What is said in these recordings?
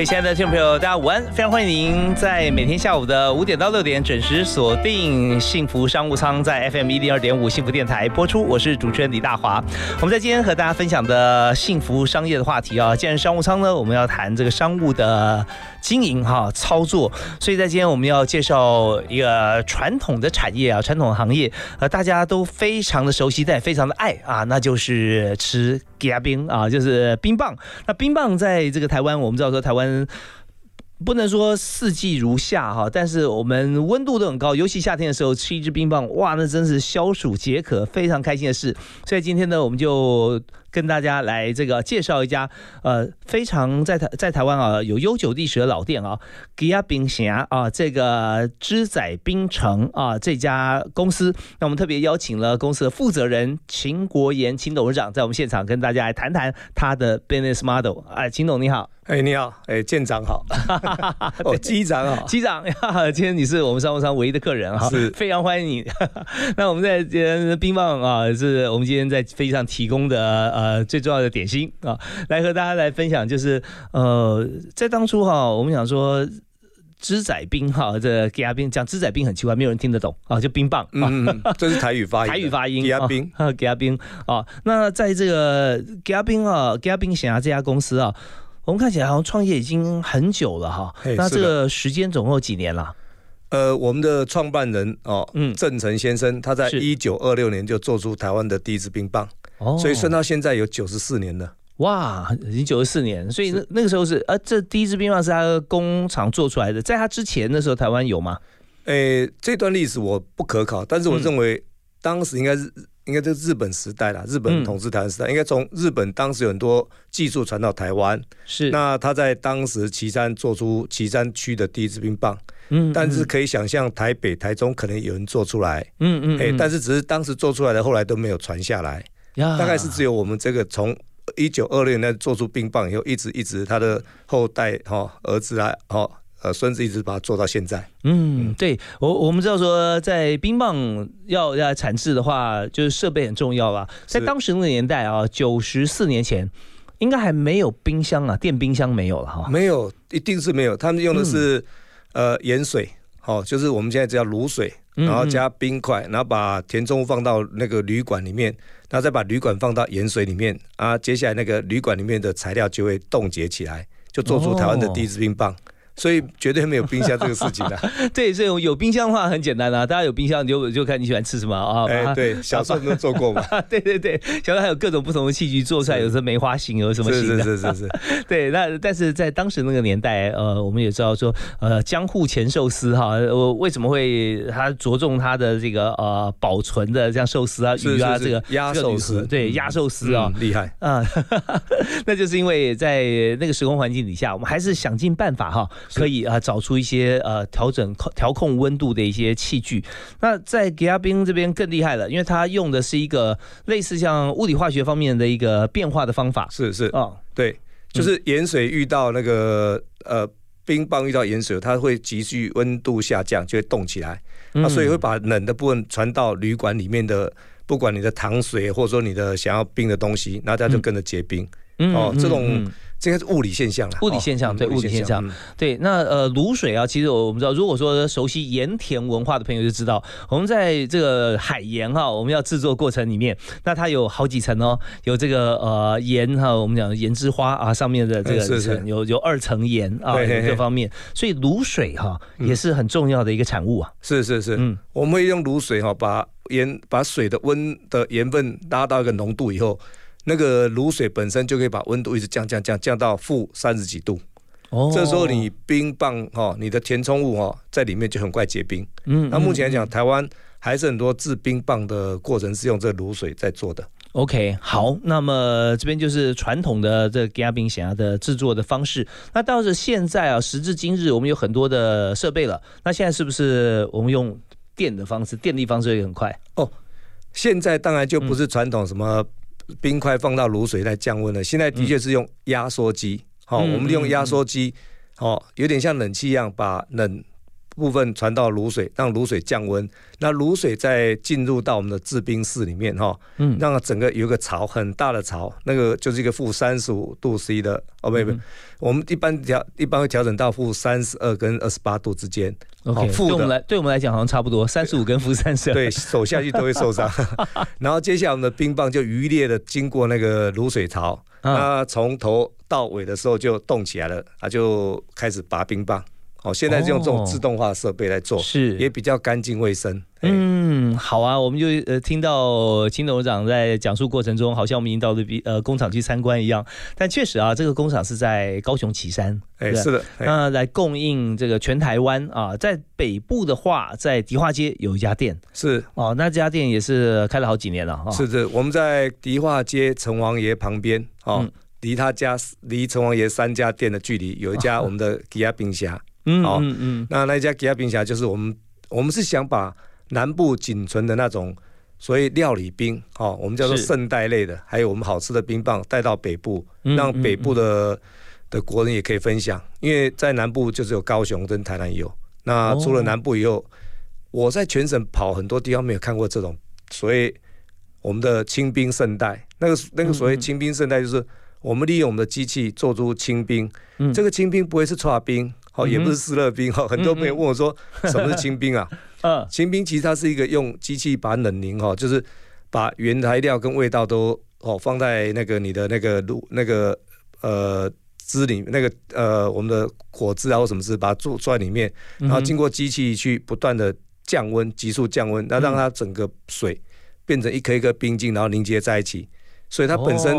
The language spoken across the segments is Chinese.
位亲爱的听众朋友，大家午安！非常欢迎您在每天下午的五点到六点准时锁定幸福商务舱，在 FM 一零二点五幸福电台播出。我是主持人李大华。我们在今天和大家分享的幸福商业的话题啊，既然商务舱呢，我们要谈这个商务的经营哈操作，所以在今天我们要介绍一个传统的产业啊，传统行业，呃，大家都非常的熟悉，但也非常的爱啊，那就是吃夹冰啊，就是冰棒。那冰棒在这个台湾，我们知道说台湾。嗯，不能说四季如夏哈，但是我们温度都很高，尤其夏天的时候吃一支冰棒，哇，那真是消暑解渴，非常开心的事。所以今天呢，我们就。跟大家来这个介绍一家呃非常在台在台湾啊有悠久历史的老店啊，吉亚冰侠啊这个芝仔冰城啊这家公司，那我们特别邀请了公司的负责人秦国炎秦董事长在我们现场跟大家来谈谈他的 business model。哎，秦董你好，哎你好，哎舰长好，哦机长好，机长，今天你是我们商务舱唯一的客人哈，是非常欢迎你。那我们在今天冰棒啊是我们今天在飞机上提供的。呃，最重要的点心啊，来和大家来分享，就是呃，在当初哈，我们想说芝仔冰哈，这给阿冰讲芝仔冰很奇怪，没有人听得懂啊，就冰棒，嗯，这是台语发音，台语发音，给阿冰，给阿冰啊。那在这个给阿冰啊，给阿冰想要这家公司啊，我们看起来好像创业已经很久了哈。那这个时间总共有几年了？呃，我们的创办人哦，嗯，郑成先生，他在一九二六年就做出台湾的第一支冰棒。所以算到现在有九十四年了，哇，已经九十四年。所以那那个时候是，呃，这第一支冰棒是他工厂做出来的，在他之前的时候，台湾有吗？诶，这段历史我不可考，但是我认为当时应该是应该是日本时代啦，日本统治台湾时代，应该从日本当时有很多技术传到台湾，是。那他在当时岐山做出岐山区的第一支冰棒，嗯，但是可以想象台北、台中可能有人做出来，嗯嗯，哎，但是只是当时做出来的，后来都没有传下来。大概是只有我们这个从一九二六年做出冰棒以后，一直一直他的后代哈儿子啊，哈呃孙子一直把它做到现在。嗯，对我我们知道说，在冰棒要要产制的话，就是设备很重要啦。在当时那个年代啊，九十四年前，应该还没有冰箱啊，电冰箱没有了哈。没有，一定是没有。他们用的是呃盐水，好，就是我们现在叫卤水。然后加冰块，然后把填充物放到那个旅馆里面，然后再把旅馆放到盐水里面啊，接下来那个旅馆里面的材料就会冻结起来，就做出台湾的第一支冰棒。所以绝对没有冰箱这个事情的。对，所以有冰箱的话很简单啊，大家有冰箱就就看你喜欢吃什么啊。哎，对，小时候都做过嘛。对对对，小时候还有各种不同的器具做出来，有时候梅花形，有什么形的。是是是是。对，那但是在当时那个年代，呃，我们也知道说，呃，江户前寿司哈，我为什么会它着重它的这个呃保存的像寿司啊、鱼啊这个鸭寿司，对鸭寿司啊，厉害啊。那就是因为在那个时空环境底下，我们还是想尽办法哈。可以啊，找出一些呃调整调控温度的一些器具。那在吉亚冰这边更厉害了，因为它用的是一个类似像物理化学方面的一个变化的方法。是是哦，对，就是盐水遇到那个呃冰棒遇到盐水，它会急剧温度下降，就会冻起来。那所以会把冷的部分传到旅馆里面的，不管你的糖水或者说你的想要冰的东西，那它就跟着结冰。哦，这种。这个是物理现象了，物理现象对物理现象对。那呃卤水啊，其实我们知道，如果说熟悉盐田文化的朋友就知道，我们在这个海盐哈，我们要制作过程里面，那它有好几层哦，有这个呃盐哈，我们讲盐之花啊，上面的这个层有有二层盐啊，各方面，所以卤水哈也是很重要的一个产物啊。是是是，嗯，我们会用卤水哈，把盐把水的温的盐分拉到一个浓度以后。那个卤水本身就可以把温度一直降降降降到负三十几度，哦，这时候你冰棒哈，你的填充物哈在里面就很快结冰。嗯，那目前来讲，台湾还是很多制冰棒的过程是用这卤水在做的。OK，好，那么这边就是传统的这加冰匣的制作的方式。那到是现在啊，时至今日，我们有很多的设备了。那现在是不是我们用电的方式，电力方式也很快？哦，现在当然就不是传统什么冰块放到卤水来降温了。现在的确是用压缩机，好，我们利用压缩机，好，有点像冷气一样，把冷。部分传到卤水，让卤水降温。那卤水再进入到我们的制冰室里面，哈，嗯，让整个有个槽很大的槽，那个就是一个负三十五度 C 的，哦，不不，我们一般调一般会调整到负三十二跟二十八度之间。OK，对我们来对我们来讲好像差不多，三十五跟负三十二。对，手下去都会受伤。然后接下来我们的冰棒就愉烈的经过那个卤水槽，那从头到尾的时候就动起来了，啊，就开始拔冰棒。哦，现在就用这种自动化设备来做，是也比较干净卫生。嗯，好啊，我们就呃听到秦董事长在讲述过程中，好像我们已经到了比呃工厂去参观一样。但确实啊，这个工厂是在高雄旗山，哎，是的，那来供应这个全台湾啊。在北部的话，在迪化街有一家店，是哦，那这家店也是开了好几年了哈。是的，我们在迪化街城王爷旁边，哦，离他家离城王爷三家店的距离，有一家 我们的吉亚冰虾。嗯，好，嗯嗯，那那一家吉亚冰侠就是我们，我们是想把南部仅存的那种所谓料理冰，哦，我们叫做圣代类的，还有我们好吃的冰棒带到北部，让北部的的国人也可以分享。因为在南部就是有高雄跟台南有，那除了南部以后，我在全省跑很多地方没有看过这种所以我们的清冰圣代。那个那个所谓清冰圣代，就是我们利用我们的机器做出清冰，这个清冰不会是搓冰。好，也不是湿热冰哈。很多朋友问我说，什么是清冰啊？嗯，清冰其实它是一个用机器把冷凝哈，就是把原材料跟味道都哦放在那个你的那个卤那个呃汁里，那个呃我们的果汁啊或什么汁，把它做在里面，然后经过机器去不断的降温，急速降温，那让它整个水变成一颗一颗冰晶，然后凝结在一起，所以它本身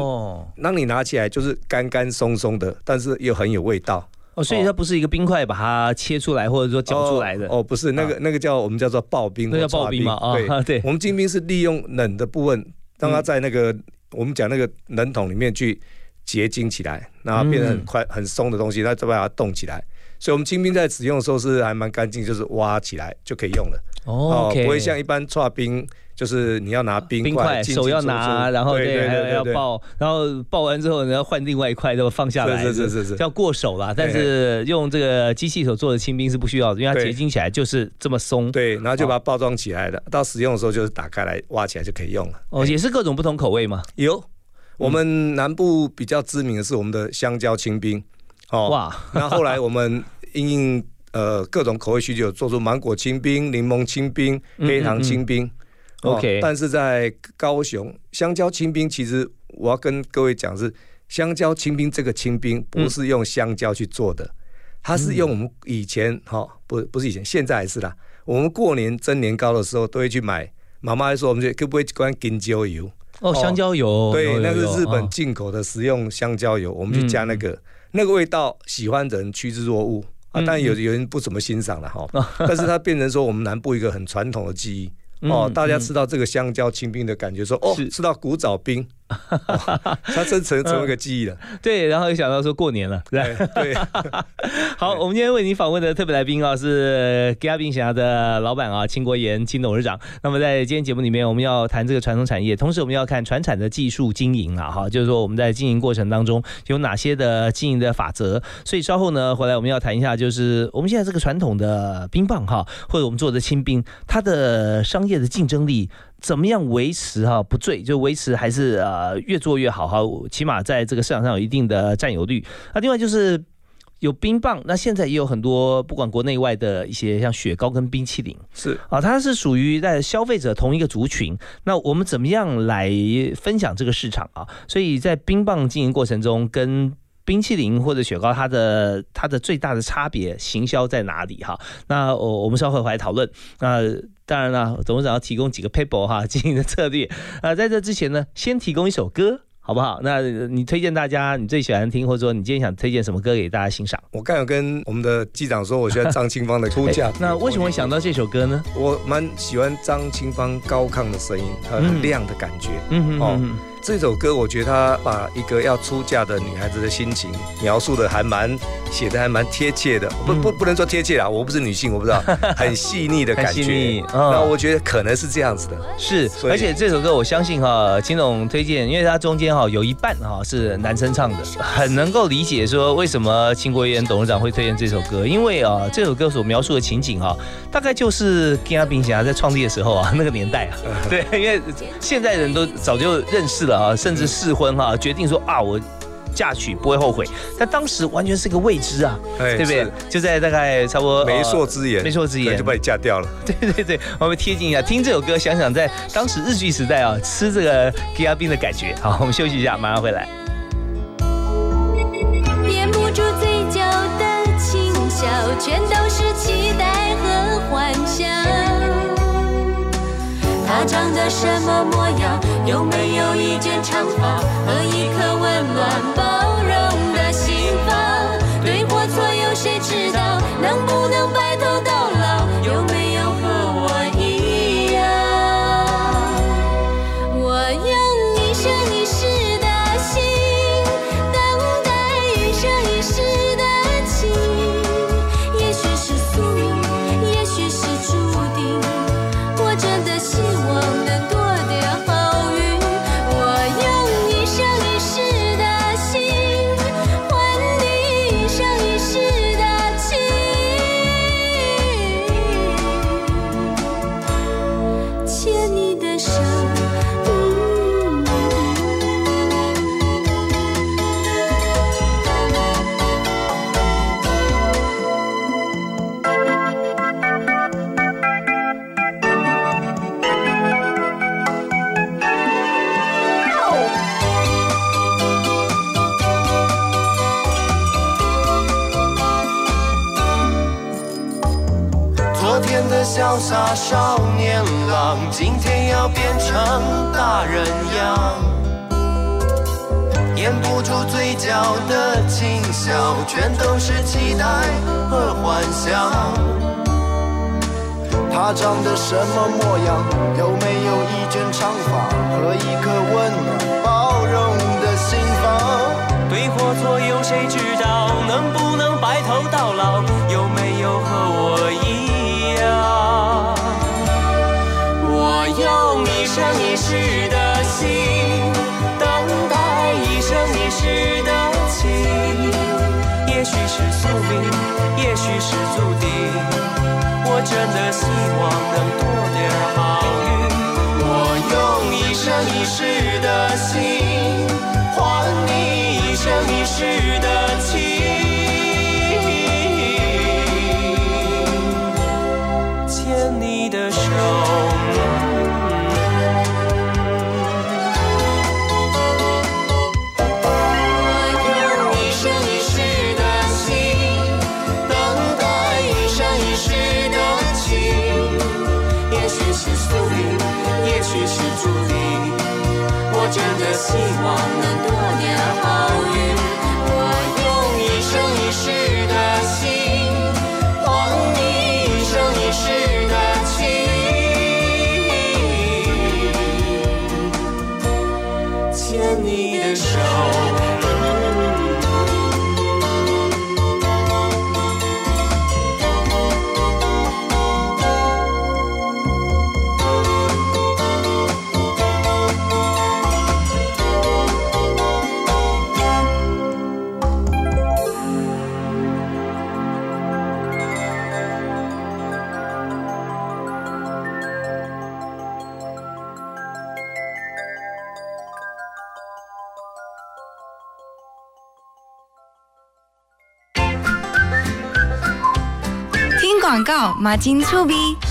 让你拿起来就是干干松松的，但是又很有味道。哦，所以它不是一个冰块把它切出来或者说搅出来的。哦，不是那个那个叫我们叫做刨冰，那叫刨冰嘛啊，对。对，我们精冰是利用冷的部分，让它在那个我们讲那个冷桶里面去结晶起来，然后变得很快很松的东西，那再把它冻起来。所以，我们精冰在使用的时候是还蛮干净，就是挖起来就可以用了。哦，不会像一般刨冰。就是你要拿冰块，手要拿，然后对，还要抱，然后抱完之后你要换另外一块，都放下来，是是是是，叫过手啦。但是用这个机器手做的清冰是不需要的，因为它结晶起来就是这么松。对，然后就把它包装起来的，到使用的时候就是打开来挖起来就可以用了。哦，也是各种不同口味吗？有，我们南部比较知名的是我们的香蕉清冰。哦哇，那后来我们因应呃各种口味需求，做出芒果清冰、柠檬清冰、黑糖清冰。OK，但是在高雄香蕉清冰，其实我要跟各位讲是香蕉清冰这个清冰不是用香蕉去做的，它是用我们以前哈不不是以前现在还是啦，我们过年蒸年糕的时候都会去买，妈妈还说我们就可不可以关香蕉油？哦香蕉油对，那是日本进口的食用香蕉油，我们去加那个那个味道，喜欢的人趋之若鹜啊，但有有人不怎么欣赏了哈，但是它变成说我们南部一个很传统的记忆。哦，大家吃到这个香蕉清冰的感觉，说哦，吃到古早冰。它真成成为个记忆了，对，然后又想到说过年了，对对。好，我们今天为您访问的特别来宾啊，是吉亚冰侠的老板啊，秦国炎秦董事长。那么在今天节目里面，我们要谈这个传统产业，同时我们要看传产的技术经营啊，哈，就是说我们在经营过程当中有哪些的经营的法则。所以稍后呢，回来我们要谈一下，就是我们现在这个传统的冰棒哈，或者我们做的清冰，它的商业的竞争力。怎么样维持哈不醉，就维持还是呃越做越好哈，起码在这个市场上有一定的占有率。那另外就是有冰棒，那现在也有很多不管国内外的一些像雪糕跟冰淇淋是啊，它是属于在消费者同一个族群。那我们怎么样来分享这个市场啊？所以在冰棒经营过程中跟。冰淇淋或者雪糕，它的它的最大的差别行销在哪里哈？那我我们稍后回来讨论。那当然了，董事长要提供几个 paper 哈 经营的策略。啊，在这之前呢，先提供一首歌。好不好？那你推荐大家你最喜欢听，或者说你今天想推荐什么歌给大家欣赏？我刚有跟我们的机长说，我喜欢张清芳的《出嫁》。那为什么会想到这首歌呢？我蛮喜欢张清芳高亢的声音，很亮的感觉。嗯嗯哦。这首歌，我觉得他把一个要出嫁的女孩子的心情描述的还蛮写的还蛮贴切的，不不不能说贴切啦，我不是女性，我不知道，很细腻的感觉。那我觉得可能是这样子的，是。而且这首歌我相信哈，秦总推荐，因为它中间哈有一半哈是男生唱的，很能够理解说为什么秦国元董事长会推荐这首歌，因为啊这首歌所描述的情景哈，大概就是金阿冰侠在创立的时候啊那个年代啊，对，因为现在人都早就认识了。啊，甚至试婚哈，决定说啊，我嫁娶不会后悔。但当时完全是个未知啊，对不对？就在大概差不多媒妁之言，媒妁之言就把你嫁掉了。对对对，我们贴近一下，听这首歌，想想在当时日剧时代啊，吃这个吉亚冰的感觉。好，我们休息一下，马上回来。掩不住嘴角的轻笑，全都是期待和他长得什么模样？有没有一件长发和一颗温暖包容的心房？对或错，有谁知道？能不成大人样。掩不住嘴角的轻笑，全都是期待和幻想。他长得什么模样？有没有一卷长发和一颗温暖包容的心房？对或错，有谁知道？能不能白头到老？有没有和我一样？一生一世的心，等待一生一世的情。也许是宿命，也许是注定。我真的希望能多点好运。我用一生一世的心，换你一生一世的情。真的希望能多年好马金粗鄙。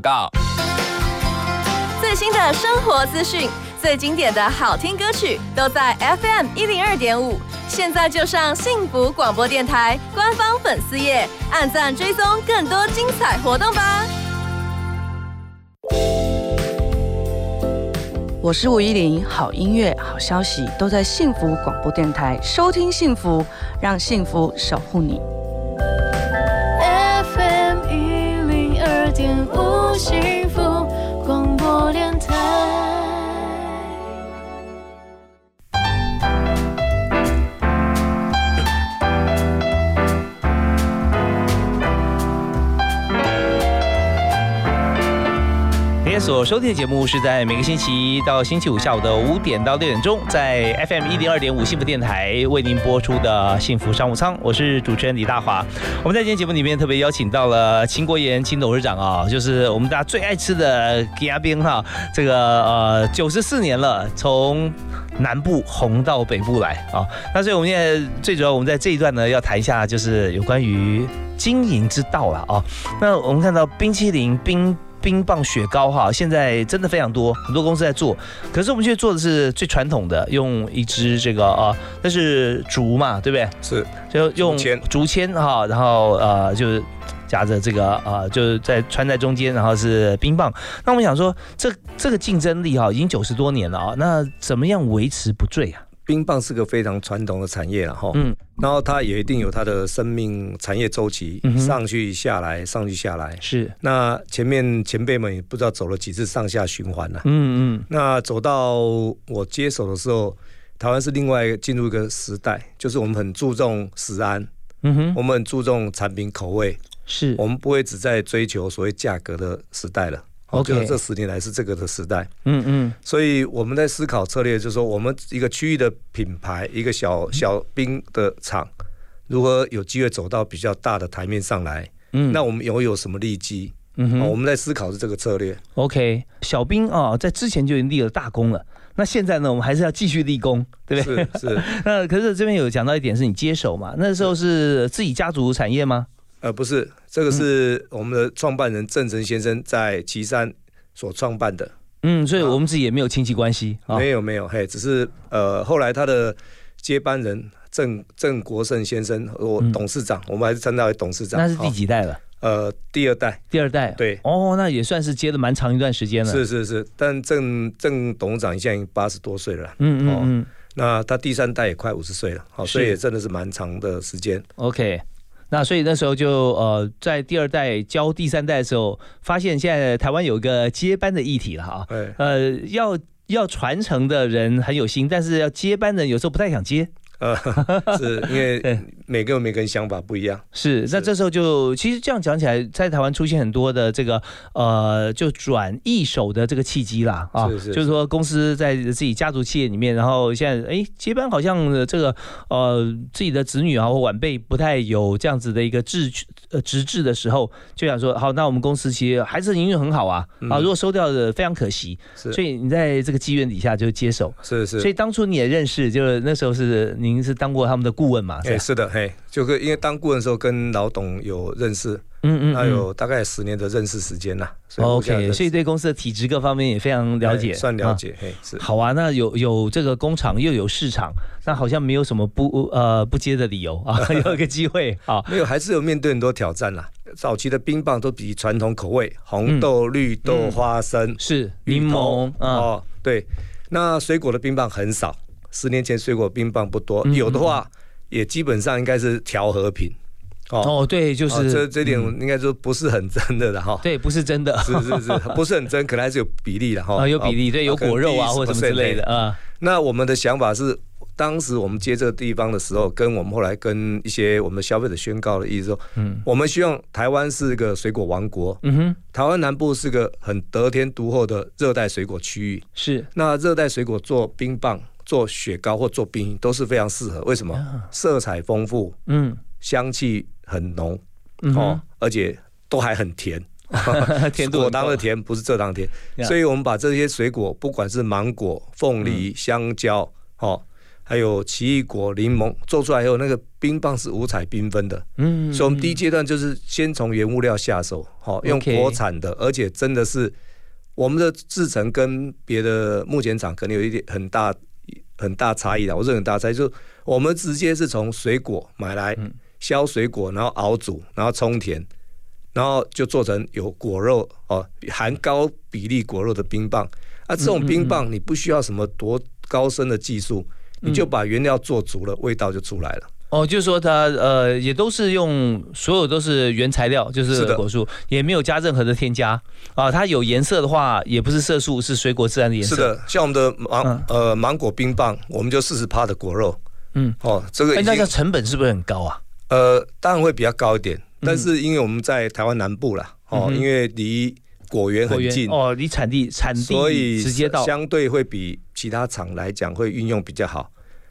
告。最新的生活资讯，最经典的好听歌曲，都在 FM 一零二点五。现在就上幸福广播电台官方粉丝页，按赞追踪更多精彩活动吧。我是吴依林，好音乐、好消息都在幸福广播电台，收听幸福，让幸福守护你。呼吸。所收听的节目是在每个星期一到星期五下午的五点到六点钟，在 FM 一零二点五幸福电台为您播出的幸福商务舱，我是主持人李大华。我们在今天节目里面特别邀请到了秦国炎秦董事长啊，就是我们大家最爱吃的鸡鸭冰哈，这个呃九十四年了，从南部红到北部来啊。那所以我们现在最主要我们在这一段呢要谈一下，就是有关于经营之道了啊。那我们看到冰淇淋冰。冰棒雪糕哈，现在真的非常多，很多公司在做。可是我们现在做的是最传统的，用一支这个啊，那是竹嘛，对不对？是，就用竹签哈，然后呃，就是夹着这个啊，就是在穿在中间，然后是冰棒。那我们想说，这这个竞争力哈，已经九十多年了啊，那怎么样维持不坠啊？冰棒是个非常传统的产业了哈，嗯，然后它也一定有它的生命产业周期，上去下来，上去下来，是。那前面前辈们也不知道走了几次上下循环了，嗯嗯。那走到我接手的时候，台湾是另外进入一个时代，就是我们很注重食安，嗯哼，我们很注重产品口味，是。我们不会只在追求所谓价格的时代了。OK，这十年来是这个的时代。嗯嗯，所以我们在思考策略，就是说我们一个区域的品牌，一个小小兵的厂，如何有机会走到比较大的台面上来？嗯，那我们有有什么利基？嗯哼，我们在思考是这个策略。OK，小兵啊，在之前就已经立了大功了。那现在呢，我们还是要继续立功，对不对？是是。那可是这边有讲到一点，是你接手嘛？那时候是自己家族产业吗？呃，不是，这个是我们的创办人郑成先生在岐山所创办的。嗯，所以我们自己也没有亲戚关系。没有没有，嘿，只是呃，后来他的接班人郑郑国胜先生，我董事长，我们还是称他为董事长。那是第几代了？呃，第二代。第二代。对。哦，那也算是接了蛮长一段时间了。是是是，但郑郑董事长现在已经八十多岁了。嗯嗯嗯。那他第三代也快五十岁了，好，所以也真的是蛮长的时间。OK。那所以那时候就呃，在第二代教第三代的时候，发现现在台湾有一个接班的议题了哈。呃，要要传承的人很有心，但是要接班的人有时候不太想接。呃，是因为 每个人每个人想法不一样。是，那这时候就其实这样讲起来，在台湾出现很多的这个呃，就转一手的这个契机啦啊，就是说公司在自己家族企业里面，然后现在哎接班好像这个呃自己的子女啊或晚辈不太有这样子的一个志呃直至的时候，就想说好，那我们公司其实还是营运很好啊啊，如果收掉的非常可惜，所以你在这个机缘底下就接手，是是，所以当初你也认识，就是那时候是你。您是当过他们的顾问嘛？哎，是的，嘿，就是因为当顾问的时候跟老董有认识，嗯嗯，那有大概十年的认识时间呐。OK，所以对公司的体质各方面也非常了解，算了解，嘿，是。好啊，那有有这个工厂又有市场，那好像没有什么不呃不接的理由啊，有一个机会啊，没有，还是有面对很多挑战啦。早期的冰棒都比传统口味，红豆、绿豆、花生是柠檬哦，对，那水果的冰棒很少。十年前水果冰棒不多，有的话也基本上应该是调和品。哦，对，就是这这点应该说不是很真的的哈。对，不是真的，是是是，不是很真，可能还是有比例的哈。啊，有比例，对，有果肉啊或者什么之类的啊。那我们的想法是。当时我们接这个地方的时候，跟我们后来跟一些我们的消费者宣告的意思说，嗯，我们希望台湾是一个水果王国，嗯哼，台湾南部是个很得天独厚的热带水果区域，是，那热带水果做冰棒、做雪糕或做冰都是非常适合，为什么？色彩丰富，嗯，香气很浓，哦，而且都还很甜。甜果当的甜不是蔗糖甜，所以我们把这些水果，不管是芒果、凤梨、香蕉，哦，还有奇异果、柠檬，做出来以后，那个冰棒是五彩缤纷的。嗯，所以我们第一阶段就是先从原物料下手，好，用国产的，而且真的是我们的制成跟别的目前厂可能有一点很大很大差异的。我是很大差异，就我们直接是从水果买来削水果，然后熬煮，然后冲甜。然后就做成有果肉哦，含高比例果肉的冰棒。啊，这种冰棒你不需要什么多高深的技术，你就把原料做足了，味道就出来了。哦，就是说它呃也都是用所有都是原材料，就是果树，也没有加任何的添加啊。它有颜色的话，也不是色素，是水果自然的颜色。是的，像我们的芒呃芒果冰棒，我们就四十趴的果肉。嗯，哦，这个那个成本是不是很高啊？呃，当然会比较高一点。但是因为我们在台湾南部啦，哦，因为离果园很近，哦，离产地产地，所以直接到，相对会比其他厂来讲会运用比较好。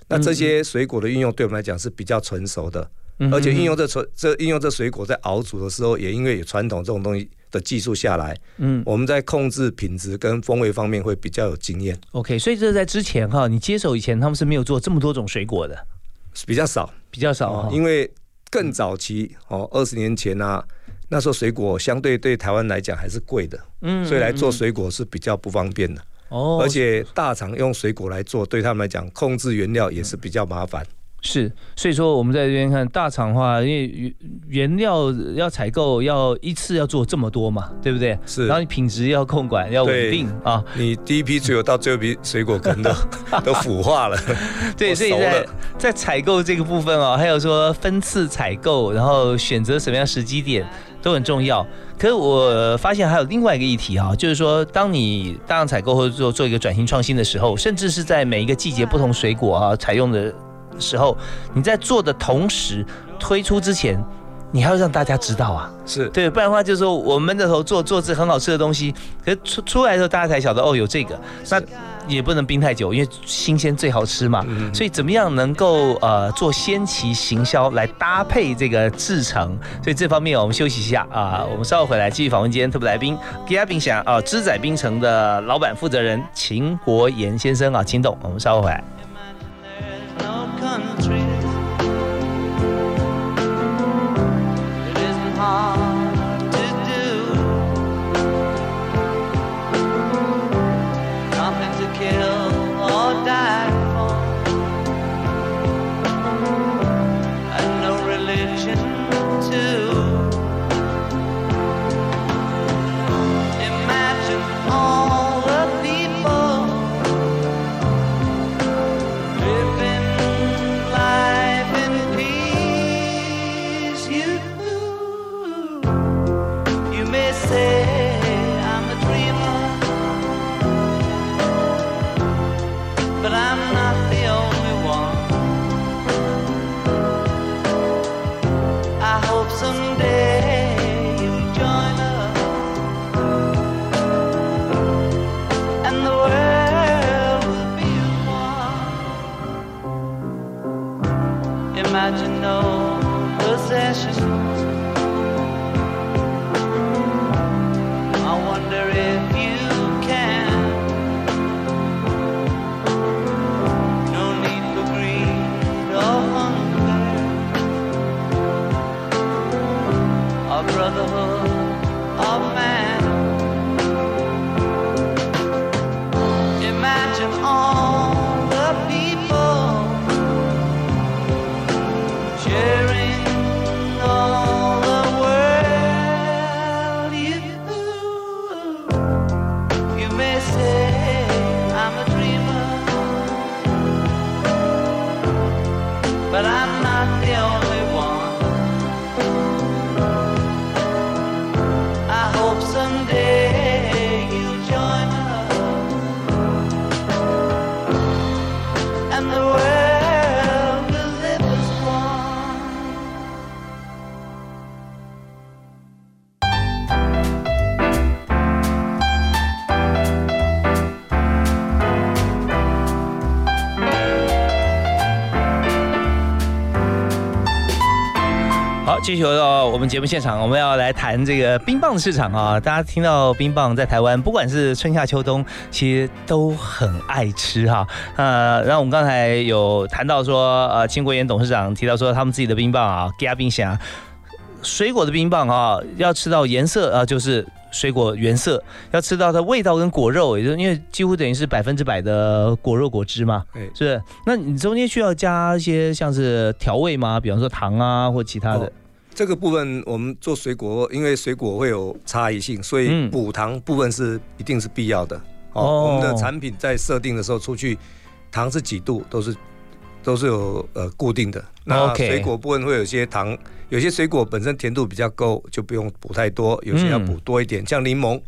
那这些水果的运用对我们来讲是比较成熟的，而且运用这纯这运用这水果在熬煮的时候，也因为有传统这种东西的技术下来，嗯，我们在控制品质跟风味方面会比较有经验。OK，所以这在之前哈，你接手以前他们是没有做这么多种水果的，比较少，比较少，因为。更早期哦，二十年前啊，那时候水果相对对台湾来讲还是贵的，嗯，所以来做水果是比较不方便的哦。而且大厂用水果来做，对他们来讲控制原料也是比较麻烦。是，所以说我们在这边看大厂的话，因为原原料要采购要一次要做这么多嘛，对不对？是，然后你品质要控管要稳定啊。你第一批水果到最后一批水果可能都 都腐化了。对，所以在在采购这个部分哦，还有说分次采购，然后选择什么样时机点都很重要。可是我发现还有另外一个议题啊，就是说当你大量采购或者做做一个转型创新的时候，甚至是在每一个季节不同水果啊采用的。时候，你在做的同时推出之前，你还要让大家知道啊，是对，不然的话就是说我们的头做做这很好吃的东西，可是出出来的时候大家才晓得哦有这个，那也不能冰太久，因为新鲜最好吃嘛。所以怎么样能够呃做先期行销来搭配这个制成？所以这方面我们休息一下啊，我们稍后回来继续访问今天特别来宾，吉亚冰想啊，知仔冰城的老板负责人秦国炎先生啊，秦董，我们稍后回来。love. 继续回到我们节目现场，我们要来谈这个冰棒的市场啊。大家听到冰棒在台湾，不管是春夏秋冬，其实都很爱吃哈。呃，然后我们刚才有谈到说，呃，秦国炎董事长提到说，他们自己的冰棒啊，加冰侠，水果的冰棒啊，要吃到颜色啊，就是水果原色，要吃到它味道跟果肉，也就因为几乎等于是百分之百的果肉果汁嘛，是不是？那你中间需要加一些像是调味吗？比方说糖啊，或其他的。这个部分我们做水果，因为水果会有差异性，所以补糖部分是一定是必要的。哦，我们的产品在设定的时候出去，糖是几度都是都是有呃固定的。那水果部分会有些糖，有些水果本身甜度比较够，就不用补太多；有些要补多一点，像柠檬，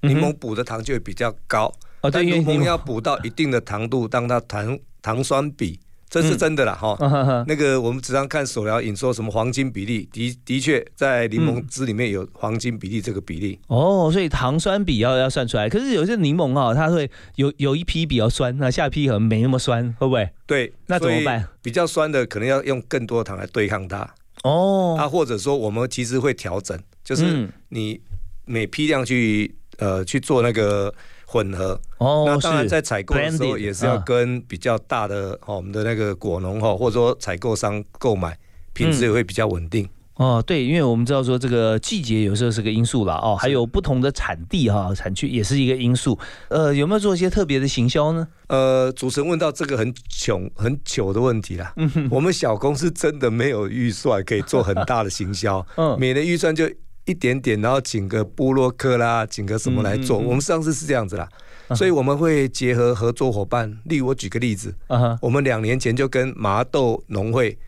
柠檬补的糖就会比较高。哦，但柠檬要补到一定的糖度，当它糖糖酸比。这是真的啦，哈，那个我们时常看手疗引说什么黄金比例，的的确在柠檬汁里面有黄金比例这个比例。哦，所以糖酸比要要算出来。可是有些柠檬啊，它会有有一批比较酸，那下一批可能没那么酸，会不会？对，那怎么办？比较酸的可能要用更多的糖来对抗它。哦，啊，或者说我们其实会调整，就是你每批量去呃去做那个。混合哦，那当然在采购的时候也是要跟比较大的哦，我们的那个果农哈，或者说采购商购买，品质也会比较稳定哦。对，因为我们知道说这个季节有时候是个因素了哦，还有不同的产地哈，产区也是一个因素。呃，有没有做一些特别的行销呢？呃，主持人问到这个很穷很糗的问题啦。我们小公司真的没有预算可以做很大的行销，嗯，每年预算就。一点点，然后请个布洛克啦，请个什么来做？我们上次是这样子啦，所以我们会结合合作伙伴。例如，我举个例子，我们两年前就跟麻豆农会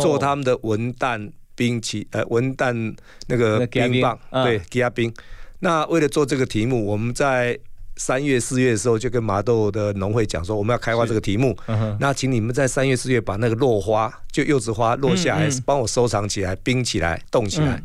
做他们的文旦冰淇呃文旦那个冰棒，对，吉亚冰。那为了做这个题目，我们在。三月四月的时候，就跟麻豆的农会讲说，我们要开花这个题目，那请你们在三月四月把那个落花，就柚子花落下来，帮我收藏起来，冰起来，冻起来。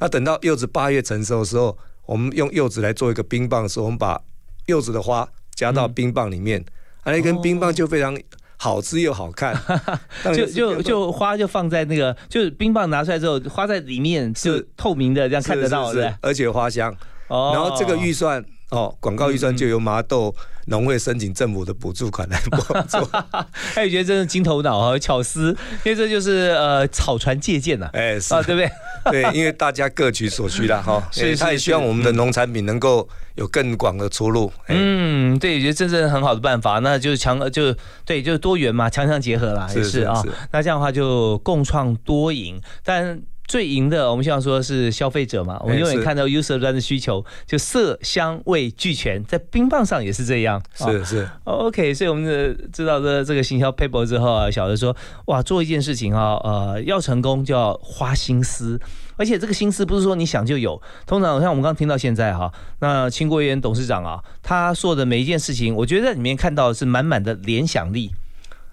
那等到柚子八月成熟的时候，我们用柚子来做一个冰棒的时候，我们把柚子的花加到冰棒里面，那根冰棒就非常好吃又好看。就就就花就放在那个，就是冰棒拿出来之后，花在里面是。透明的，这样看得到，对，而且花香。然后这个预算。哦，广告预算就由麻豆农会申请政府的补助款来帮助，他也觉得真是金头脑和巧思，因为这就是呃草船借箭呐，哎，是啊，对不对？对，因为大家各取所需啦，哈，所以他也希望我们的农产品能够有更广的出路。嗯，对，觉得这是很好的办法，那就是强，就对，就是多元嘛，强强结合啦，也是啊。那这样的话就共创多赢，但。最赢的，我们希望说是消费者嘛。我们永远看到 user 端的需求，就色香味俱全，在冰棒上也是这样。是是，OK。所以我们知道这这个行销 paper 之后啊，晓得说，哇，做一件事情啊，呃，要成功就要花心思，而且这个心思不是说你想就有。通常像我们刚刚听到现在哈，那秦国元董事长啊，他做的每一件事情，我觉得在里面看到的是满满的联想力。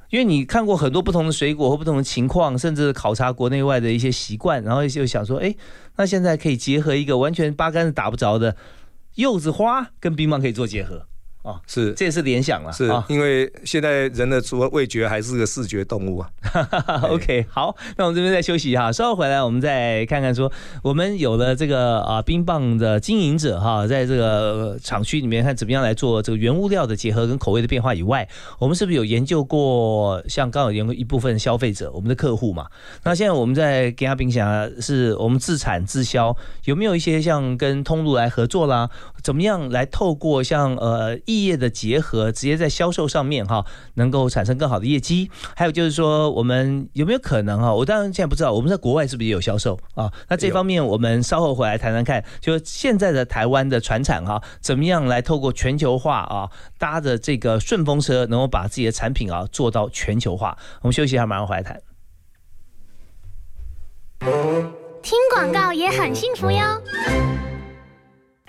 因为你看过很多不同的水果或不同的情况，甚至考察国内外的一些习惯，然后就想说，哎，那现在可以结合一个完全八竿子打不着的柚子花跟冰棒可以做结合。哦，是，这也是联想了，是因为现在人的除了味觉，还是个视觉动物啊。OK，好，那我们这边再休息一下，稍后回来我们再看看说，我们有了这个啊冰棒的经营者哈，在这个厂区里面看怎么样来做这个原物料的结合跟口味的变化以外，我们是不是有研究过像刚好研究一部分消费者，我们的客户嘛？那现在我们在给他冰箱，是我们自产自销，有没有一些像跟通路来合作啦？怎么样来透过像呃一业的结合，直接在销售上面哈，能够产生更好的业绩。还有就是说，我们有没有可能哈？我当然现在不知道，我们在国外是不是也有销售啊？那这方面我们稍后回来谈谈看。就现在的台湾的船产哈，怎么样来透过全球化啊，搭着这个顺风车，能够把自己的产品啊做到全球化？我们休息一下，马上回来谈。听广告也很幸福哟。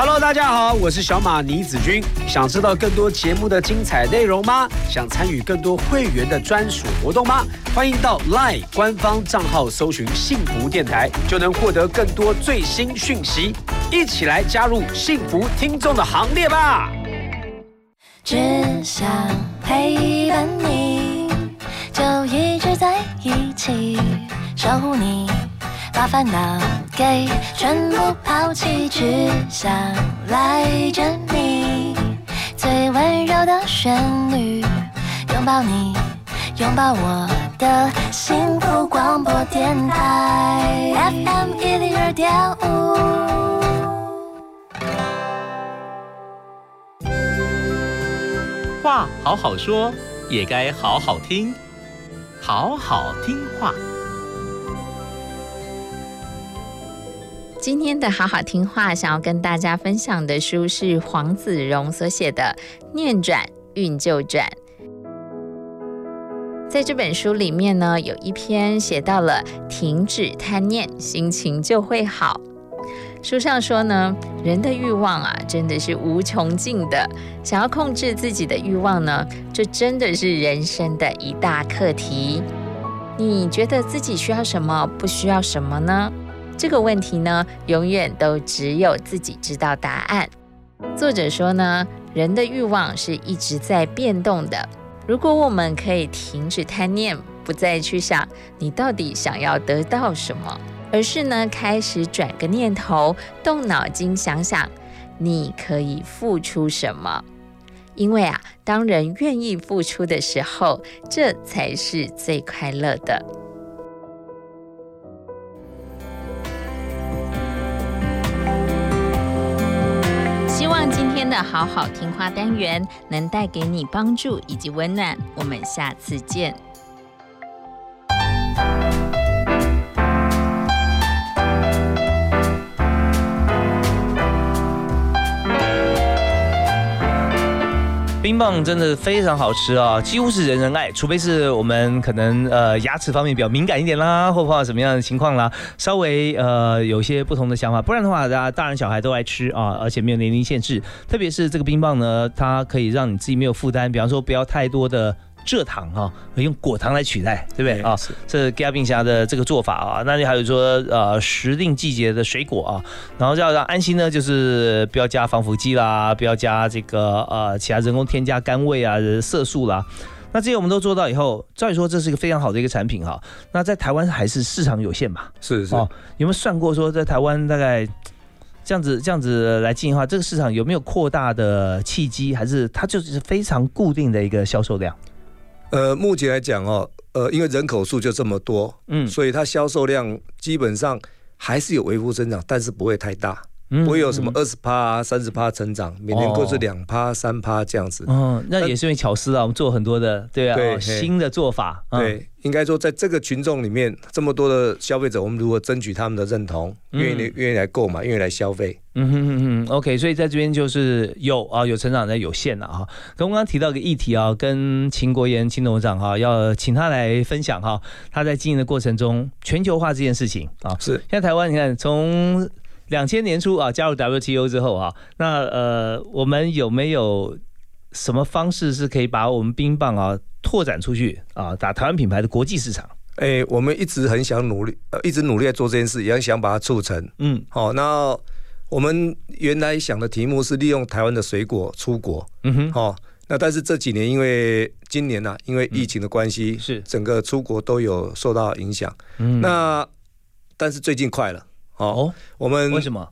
Hello，大家好，我是小马倪子君。想知道更多节目的精彩内容吗？想参与更多会员的专属活动吗？欢迎到 LINE 官方账号搜寻“幸福电台”，就能获得更多最新讯息。一起来加入幸福听众的行列吧！只想陪伴你，就一直在一起，守护你。把烦恼给全部抛弃，只想赖着你。最温柔的旋律，拥抱你，拥抱我的幸福广播电台 FM 一零二点五。话好好说，也该好好听，好好听话。今天的好好听话，想要跟大家分享的书是黄子荣所写的《念转运就转》。在这本书里面呢，有一篇写到了停止贪念，心情就会好。书上说呢，人的欲望啊，真的是无穷尽的。想要控制自己的欲望呢，这真的是人生的一大课题。你觉得自己需要什么，不需要什么呢？这个问题呢，永远都只有自己知道答案。作者说呢，人的欲望是一直在变动的。如果我们可以停止贪念，不再去想你到底想要得到什么，而是呢，开始转个念头，动脑筋想想你可以付出什么。因为啊，当人愿意付出的时候，这才是最快乐的。真的好好听话单元能带给你帮助以及温暖，我们下次见。冰棒真的非常好吃啊，几乎是人人爱，除非是我们可能呃牙齿方面比较敏感一点啦，或碰到什么样的情况啦，稍微呃有些不同的想法，不然的话，大家大人小孩都爱吃啊，而且没有年龄限制，特别是这个冰棒呢，它可以让你自己没有负担，比方说不要太多的。蔗糖哈，用果糖来取代，对不对啊？这是加冰侠的这个做法啊。那你还有说呃时令季节的水果啊，然后要让安心呢，就是不要加防腐剂啦，不要加这个呃其他人工添加甘味啊、色素啦。那这些我们都做到以后，照理说这是一个非常好的一个产品哈。那在台湾还是市场有限吧？是是哦，有没有算过说在台湾大概这样子这样子来进的话，这个市场有没有扩大的契机？还是它就是非常固定的一个销售量？呃，目前来讲哦，呃，因为人口数就这么多，嗯，所以它销售量基本上还是有微幅增长，但是不会太大。不会有什么二十趴、三十趴成长，每年都是两趴、三趴这样子。嗯，那也是因为巧思啊，我们做很多的，对啊，新的做法。对，应该说在这个群众里面，这么多的消费者，我们如何争取他们的认同，愿意愿意来购买，愿意来消费。嗯哼哼哼，OK，所以在这边就是有啊，有成长的有限的哈。刚刚提到个议题啊，跟秦国炎秦董事长哈，要请他来分享哈，他在经营的过程中，全球化这件事情啊，是现在台湾你看从。两千年初啊，加入 WTO 之后啊，那呃，我们有没有什么方式是可以把我们冰棒啊拓展出去啊，打台湾品牌的国际市场？哎，我们一直很想努力，呃，一直努力在做这件事，也想把它促成。嗯，好，那我们原来想的题目是利用台湾的水果出国。嗯哼，好，那但是这几年因为今年呢，因为疫情的关系，是整个出国都有受到影响。嗯，那但是最近快了。哦，我们为什么？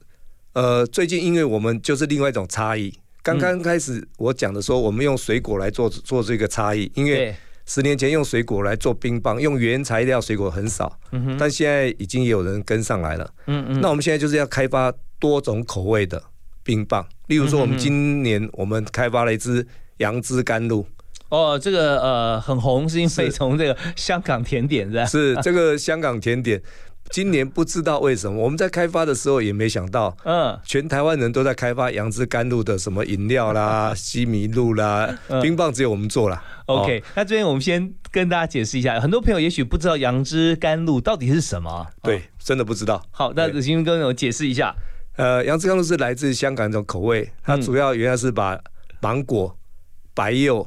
呃，最近因为我们就是另外一种差异。刚刚开始我讲的说，我们用水果来做做这个差异，因为十年前用水果来做冰棒，用原材料水果很少，嗯但现在已经有人跟上来了。嗯嗯，那我们现在就是要开发多种口味的冰棒，例如说，我们今年我们开发了一支杨枝甘露。哦，这个呃很红，是因为从这个香港甜点是吧？是这个香港甜点。今年不知道为什么，我们在开发的时候也没想到，嗯，全台湾人都在开发杨枝甘露的什么饮料啦、西米露啦，冰棒只有我们做了。OK，那这边我们先跟大家解释一下，很多朋友也许不知道杨枝甘露到底是什么。对，真的不知道。好，那子欣跟我解释一下。呃，杨枝甘露是来自香港一种口味，它主要原来是把芒果、白柚，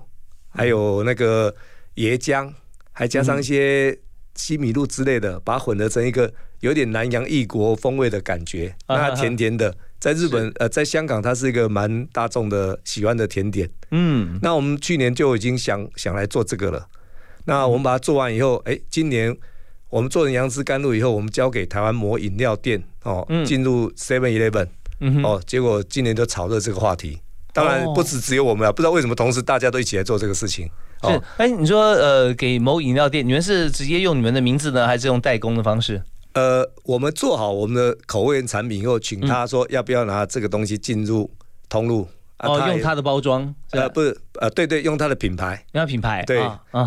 还有那个椰浆，还加上一些。西米露之类的，把它混合成一个有点南洋异国风味的感觉，那甜甜的。在日本，呃，在香港，它是一个蛮大众的喜欢的甜点。嗯，那我们去年就已经想想来做这个了。那我们把它做完以后，哎，今年我们做成杨枝甘露以后，我们交给台湾某饮料店哦，进入 Seven Eleven，哦，结果今年就炒热这个话题。当然不止只有我们啊，不知道为什么同时大家都一起来做这个事情。是，哎，你说呃，给某饮料店，你们是直接用你们的名字呢，还是用代工的方式？呃，我们做好我们的口味产品以后，请他说要不要拿这个东西进入通路。哦，用它的包装，呃，不是，呃，对对，用它的品牌，用它品牌，对，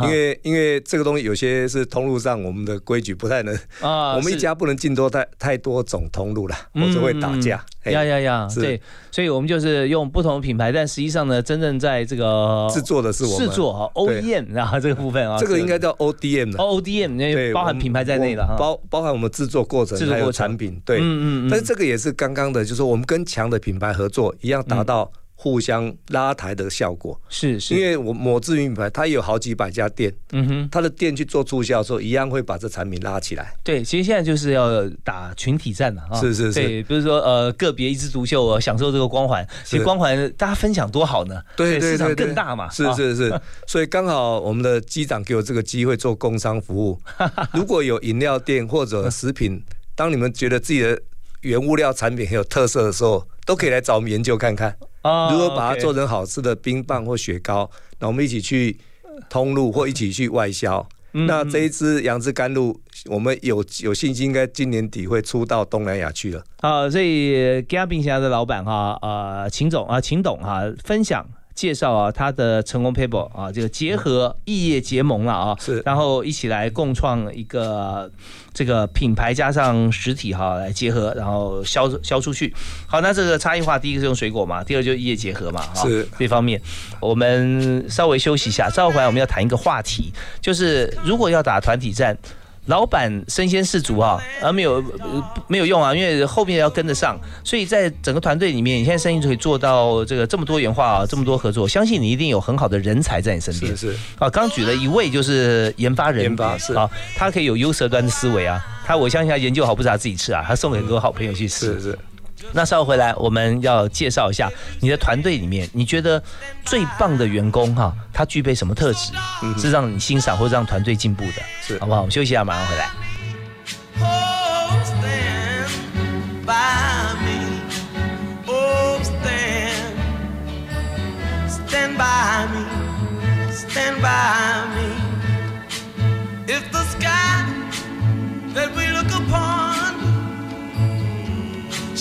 因为因为这个东西有些是通路上我们的规矩不太能，啊，我们一家不能进多太太多种通路了，否则会打架。呀呀呀，对，所以我们就是用不同的品牌，但实际上呢，真正在这个制作的是我们制作哈，OEM 然后这个部分啊，这个应该叫 ODM 的，ODM 那包含品牌在内的哈，包包含我们制作过程还有产品，对，嗯嗯嗯，但是这个也是刚刚的，就是我们跟强的品牌合作一样达到。互相拉抬的效果。是，是。因为我某知名品牌，它有好几百家店，嗯哼，它的店去做促销的时候，一样会把这产品拉起来。对，其实现在就是要打群体战了啊，是是是，对，不是说呃个别一枝独秀享受这个光环，其实光环大家分享多好呢，对对市场更大嘛，是是是，所以刚好我们的机长给我这个机会做工商服务，如果有饮料店或者食品，当你们觉得自己的原物料产品很有特色的时候，都可以来找我们研究看看。如果把它做成好吃的冰棒或雪糕，那我们一起去通路或一起去外销。那这一支杨枝甘露，我们有有信心，应该今年底会出到东南亚去了。好，所以嘉宾侠的老板哈，呃，秦总啊，秦董哈，分享。介绍啊，他的成功 paper 啊，这个结合异业结盟了啊，是，然后一起来共创一个这个品牌加上实体哈来结合，然后销销出去。好，那这个差异化，第一个是用水果嘛，第二就是异业结合嘛，是这方面。我们稍微休息一下，稍后回来我们要谈一个话题，就是如果要打团体战。老板身先士卒啊，而没有没有用啊，因为后面要跟得上，所以在整个团队里面，你现在生意就可以做到这个这么多元化啊，这么多合作，相信你一定有很好的人才在你身边。是是啊，刚举了一位就是研发人，研发是啊，他可以有优舌端的思维啊，他我相信他研究好不是他自己吃啊，他送给很多好朋友去吃。是是。那稍后回来，我们要介绍一下你的团队里面，你觉得最棒的员工哈，他具备什么特质，是让你欣赏或者让团队进步的，是。好不好？我们休息一下，马上回来。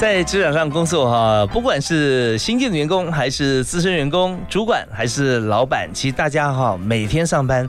在职场上工作哈，不管是新进的员工，还是资深员工、主管，还是老板，其实大家哈每天上班。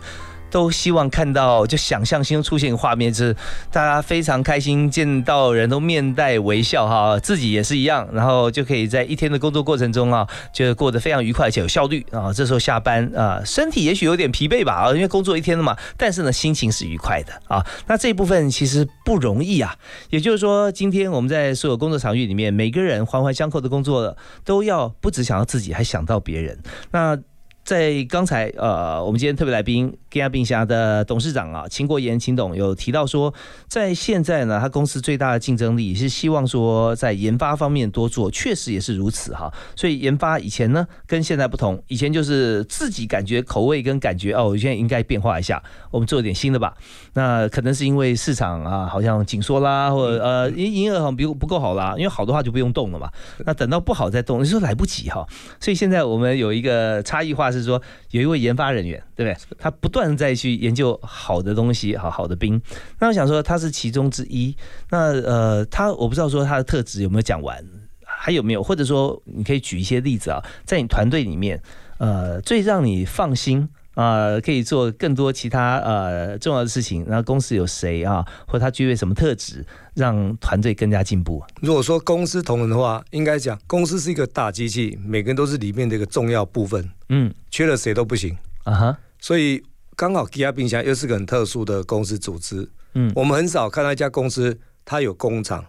都希望看到，就想象心中出现画面，就是大家非常开心，见到人都面带微笑哈，自己也是一样，然后就可以在一天的工作过程中啊，就过得非常愉快且有效率啊。这时候下班啊，身体也许有点疲惫吧啊，因为工作一天了嘛，但是呢，心情是愉快的啊。那这一部分其实不容易啊，也就是说，今天我们在所有工作场域里面，每个人环环相扣的工作，都要不只想到自己，还想到别人。那在刚才，呃，我们今天特别来宾，跟亚冰侠的董事长啊，秦国炎秦董有提到说，在现在呢，他公司最大的竞争力是希望说在研发方面多做，确实也是如此哈。所以研发以前呢，跟现在不同，以前就是自己感觉口味跟感觉哦，我现在应该变化一下，我们做点新的吧。那可能是因为市场啊，好像紧缩啦，或者呃营营业额好像不不够好啦，因为好的话就不用动了嘛。那等到不好再动，你说来不及哈。所以现在我们有一个差异化。是说有一位研发人员，对不对？他不断在去研究好的东西，好好的兵。那我想说他是其中之一。那呃，他我不知道说他的特质有没有讲完，还有没有？或者说你可以举一些例子啊，在你团队里面，呃，最让你放心啊，可以做更多其他呃重要的事情。然后公司有谁啊，或者他具备什么特质，让团队更加进步？如果说公司同仁的话，应该讲公司是一个大机器，每个人都是里面的一个重要部分。嗯，缺了谁都不行啊哈。所以刚好吉亚冰箱又是个很特殊的公司组织。嗯，我们很少看到一家公司，它有工厂，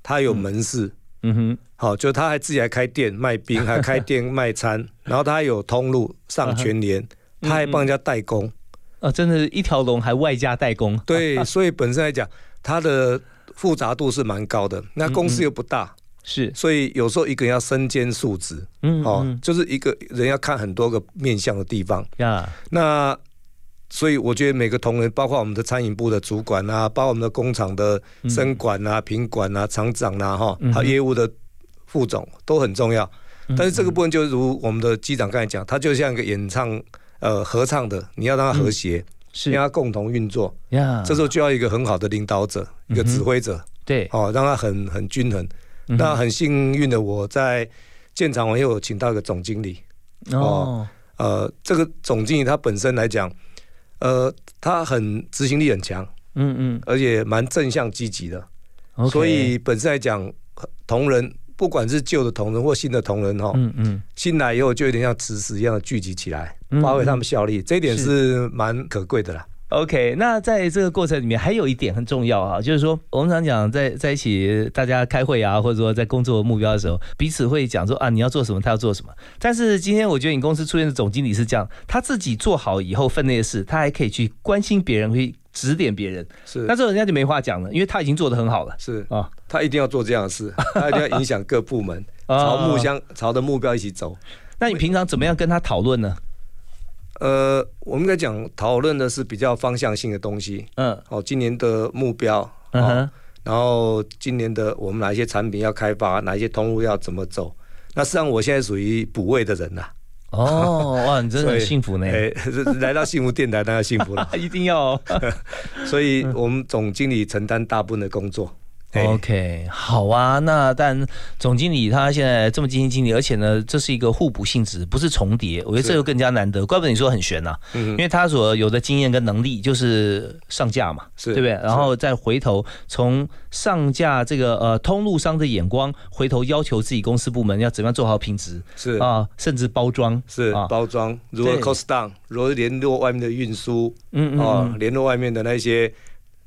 它有门市。嗯哼，好，就他还自己还开店卖冰，还开店卖餐，然后他还有通路上全联，他还帮人家代工。啊，真的，一条龙还外加代工。对，所以本身来讲，它的复杂度是蛮高的。那公司又不大。是，所以有时候一个人要身兼数职，嗯，哦，就是一个人要看很多个面向的地方呀。那所以我觉得每个同仁，包括我们的餐饮部的主管啊，包括我们的工厂的生管啊、品管啊、厂长啊，哈，还有业务的副总都很重要。但是这个部分就如我们的机长刚才讲，他就像一个演唱呃合唱的，你要让他和谐，是。让他共同运作。呀。这时候就要一个很好的领导者，一个指挥者，对，哦，让他很很均衡。那很幸运的，我在建厂完又请到一个总经理。哦，呃，这个总经理他本身来讲，呃，他很执行力很强，嗯嗯，而且蛮正向积极的，所以本身来讲，同仁不管是旧的同仁或新的同仁哈，嗯嗯，新来以后就有点像磁石一样的聚集起来，发挥他们效力，这一点是蛮可贵的啦。OK，那在这个过程里面还有一点很重要啊，就是说我们常讲在在一起大家开会啊，或者说在工作目标的时候，彼此会讲说啊你要做什么，他要做什么。但是今天我觉得你公司出现的总经理是这样，他自己做好以后分内的事，他还可以去关心别人，去指点别人。是，那这人家就没话讲了，因为他已经做得很好了。是啊，他一定要做这样的事，他一定要影响各部门朝目相朝的目标一起走。那你平常怎么样跟他讨论呢？呃，我们应该讲讨论的是比较方向性的东西。嗯，哦，今年的目标，嗯然后今年的我们哪一些产品要开发，哪一些通路要怎么走？那实际上我现在属于补位的人呐。哦，哇，你真的很幸福呢！哎，来到幸福电台当然幸福了，一定要。所以我们总经理承担大部分的工作。OK，好啊。那但总经理他现在这么基金经理，而且呢，这是一个互补性质，不是重叠。我觉得这就更加难得。怪不得你说很悬呐，因为他所有的经验跟能力就是上架嘛，对不对？然后再回头从上架这个呃通路商的眼光，回头要求自己公司部门要怎么样做好品质，是啊，甚至包装是啊包装，如何 cost down，如何联络外面的运输，嗯嗯，联络外面的那些。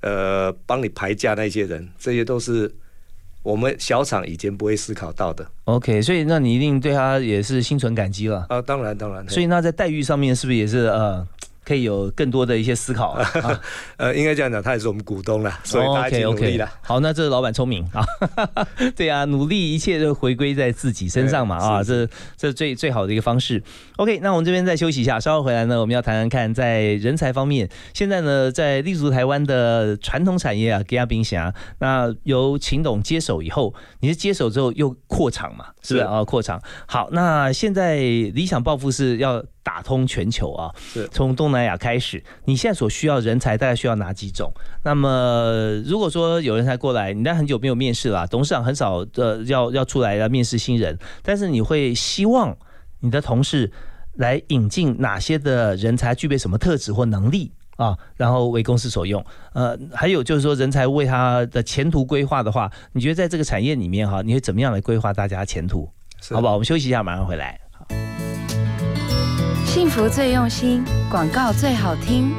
呃，帮你排价那些人，这些都是我们小厂以前不会思考到的。OK，所以那你一定对他也是心存感激了啊！当然，当然。所以那在待遇上面是不是也是呃可以有更多的一些思考啊。呃，应该这样讲，他也是我们股东了，所以大家一起努力啦。好，那这是老板聪明啊。对啊，努力一切都回归在自己身上嘛啊，这这最最好的一个方式。OK，那我们这边再休息一下，稍后回来呢，我们要谈谈看在人才方面，现在呢在立足台湾的传统产业啊，给亚冰侠，那由秦董接手以后，你是接手之后又扩厂嘛？是不是啊？扩厂。好，那现在理想抱负是要打通全球啊，是从东南亚开始。你现在所需要人才大概需要哪几种？那么如果说有人才过来，你但很久没有面试了，董事长很少呃要要出来要面试新人，但是你会希望你的同事来引进哪些的人才，具备什么特质或能力？啊，然后为公司所用，呃，还有就是说，人才为他的前途规划的话，你觉得在这个产业里面哈，你会怎么样来规划大家前途？好不好？我们休息一下，马上回来。好，幸福最用心，广告最好听。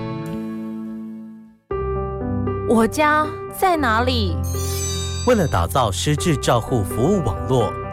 我家在哪里？为了打造失智照护服务网络。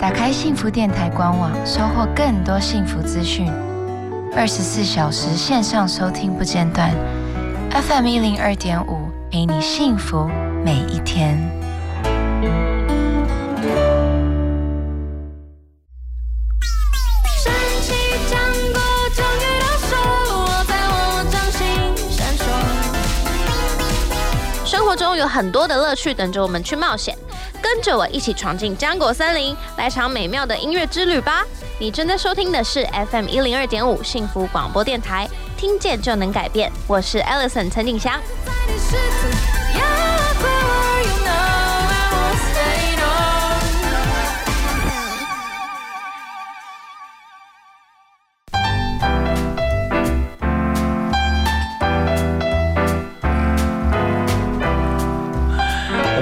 打开幸福电台官网，收获更多幸福资讯。二十四小时线上收听不间断，FM 一零二点五，陪你幸福每一天。神奇糖果终于到手，在我掌心闪烁。生活中有很多的乐趣等着我们去冒险。跟着我一起闯进浆果森林，来场美妙的音乐之旅吧！你正在收听的是 FM 一零二点五幸福广播电台，听见就能改变。我是 Alison 陈景祥。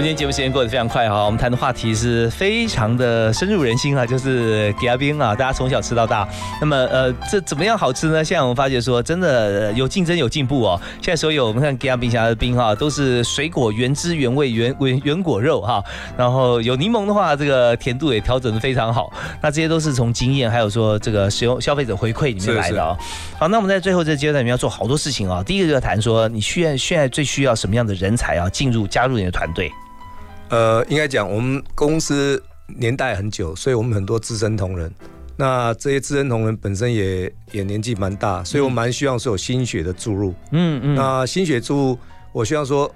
天节目时间过得非常快哈，我们谈的话题是非常的深入人心啊，就是吉阿冰啊，大家从小吃到大。那么呃，这怎么样好吃呢？现在我们发觉说，真的有竞争有进步哦。现在所有我们看吉阿冰侠的冰哈，都是水果原汁原味原原原果肉哈，然后有柠檬的话，这个甜度也调整的非常好。那这些都是从经验还有说这个使用消费者回馈里面来的啊。好，那我们在最后这阶段里面要做好多事情啊。第一个就要谈说，你需要现在最需要什么样的人才啊，进入加入你的团队。呃，应该讲我们公司年代很久，所以我们很多资深同仁。那这些资深同仁本身也也年纪蛮大，所以我蛮希望是有心血的注入。嗯嗯。那心血注入，我希望说，